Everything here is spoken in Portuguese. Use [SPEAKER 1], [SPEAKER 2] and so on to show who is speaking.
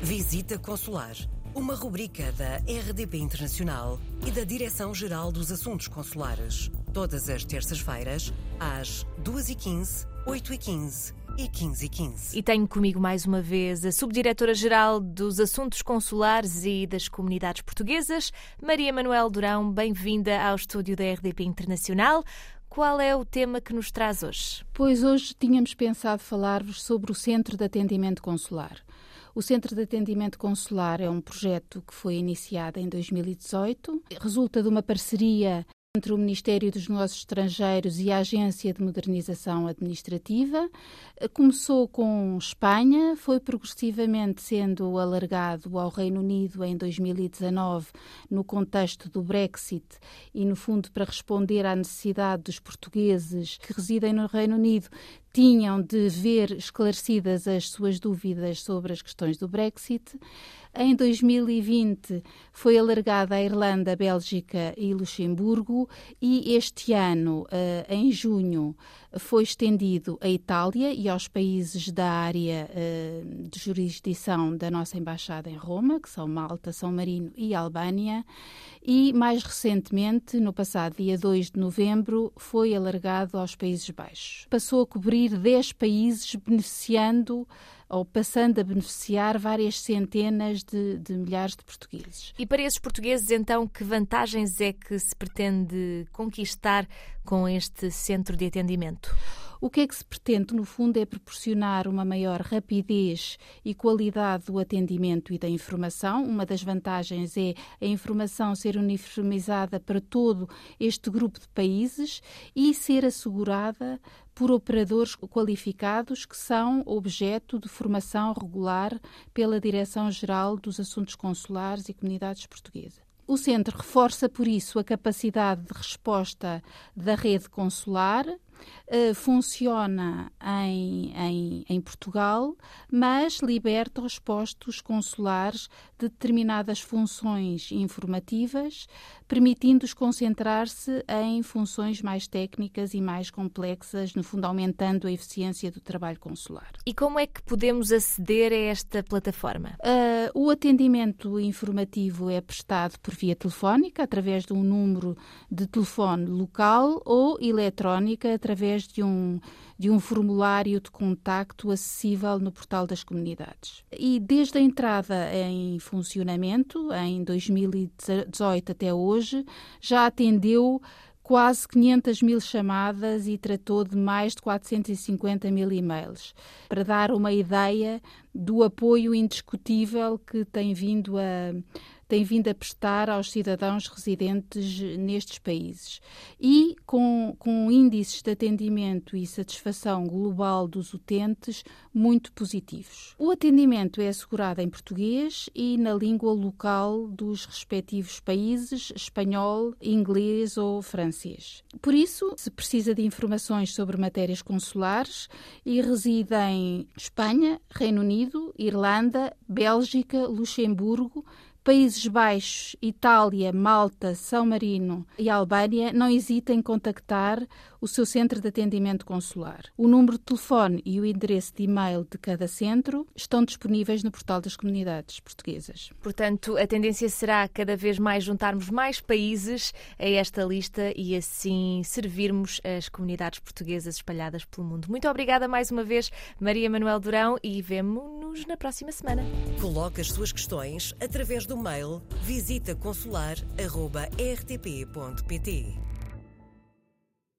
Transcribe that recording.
[SPEAKER 1] Visita Consular, uma rubrica da RDP Internacional e da Direção-Geral dos Assuntos Consulares. Todas as terças-feiras, às 2h15, 8h15 e 15h15.
[SPEAKER 2] E tenho comigo mais uma vez a Subdiretora-Geral dos Assuntos Consulares e das Comunidades Portuguesas, Maria Manuel Durão. Bem-vinda ao estúdio da RDP Internacional. Qual é o tema que nos traz hoje?
[SPEAKER 3] Pois hoje tínhamos pensado falar-vos sobre o Centro de Atendimento Consular. O Centro de Atendimento Consular é um projeto que foi iniciado em 2018, resulta de uma parceria entre o Ministério dos Negócios Estrangeiros e a Agência de Modernização Administrativa. Começou com Espanha, foi progressivamente sendo alargado ao Reino Unido em 2019, no contexto do Brexit e, no fundo, para responder à necessidade dos portugueses que residem no Reino Unido tinham de ver esclarecidas as suas dúvidas sobre as questões do Brexit. Em 2020 foi alargada a Irlanda, Bélgica e Luxemburgo e este ano, eh, em junho, foi estendido à Itália e aos países da área eh, de jurisdição da nossa embaixada em Roma, que são Malta, São Marino e Albânia, e mais recentemente, no passado dia 2 de novembro, foi alargado aos Países Baixos. Passou a cobrir 10 países beneficiando ou passando a beneficiar várias centenas de, de, milhares de portugueses.
[SPEAKER 2] E para esses portugueses, então, que vantagens é que se pretende conquistar com este centro de atendimento?
[SPEAKER 3] O que é que se pretende, no fundo, é proporcionar uma maior rapidez e qualidade do atendimento e da informação. Uma das vantagens é a informação ser uniformizada para todo este grupo de países e ser assegurada por operadores qualificados que são objeto de formação regular pela Direção-Geral dos Assuntos Consulares e Comunidades Portuguesas. O centro reforça, por isso, a capacidade de resposta da rede consular, Uh, funciona em, em, em, Portugal, mas liberta os postos consulares de determinadas funções informativas, permitindo-os concentrar-se em funções mais técnicas e mais complexas, no fundo, aumentando a eficiência do trabalho consular.
[SPEAKER 2] E como é que podemos aceder a esta plataforma?
[SPEAKER 3] Uh, o atendimento informativo é prestado por via telefónica, através de um número de telefone local ou eletrónica, através de um, de um formulário de contacto acessível no portal das comunidades. E desde a entrada em funcionamento, em 2018 até hoje, já atendeu quase 500 mil chamadas e tratou de mais de 450 mil e-mails, para dar uma ideia do apoio indiscutível que tem vindo a tem vindo a prestar aos cidadãos residentes nestes países. E com, com índices de atendimento e satisfação global dos utentes muito positivos. O atendimento é assegurado em português e na língua local dos respectivos países, espanhol, inglês ou francês. Por isso, se precisa de informações sobre matérias consulares e reside em Espanha, Reino Unido, Irlanda, Bélgica, Luxemburgo, Países Baixos, Itália, Malta, São Marino e Albânia não hesitem em contactar o seu centro de atendimento consular. O número de telefone e o endereço de e-mail de cada centro estão disponíveis no portal das comunidades portuguesas.
[SPEAKER 2] Portanto, a tendência será cada vez mais juntarmos mais países a esta lista e assim servirmos as comunidades portuguesas espalhadas pelo mundo. Muito obrigada mais uma vez, Maria Manuel Durão, e vemo-nos na próxima semana.
[SPEAKER 1] Coloque as suas questões através do mail visitaconsular.rtp.pt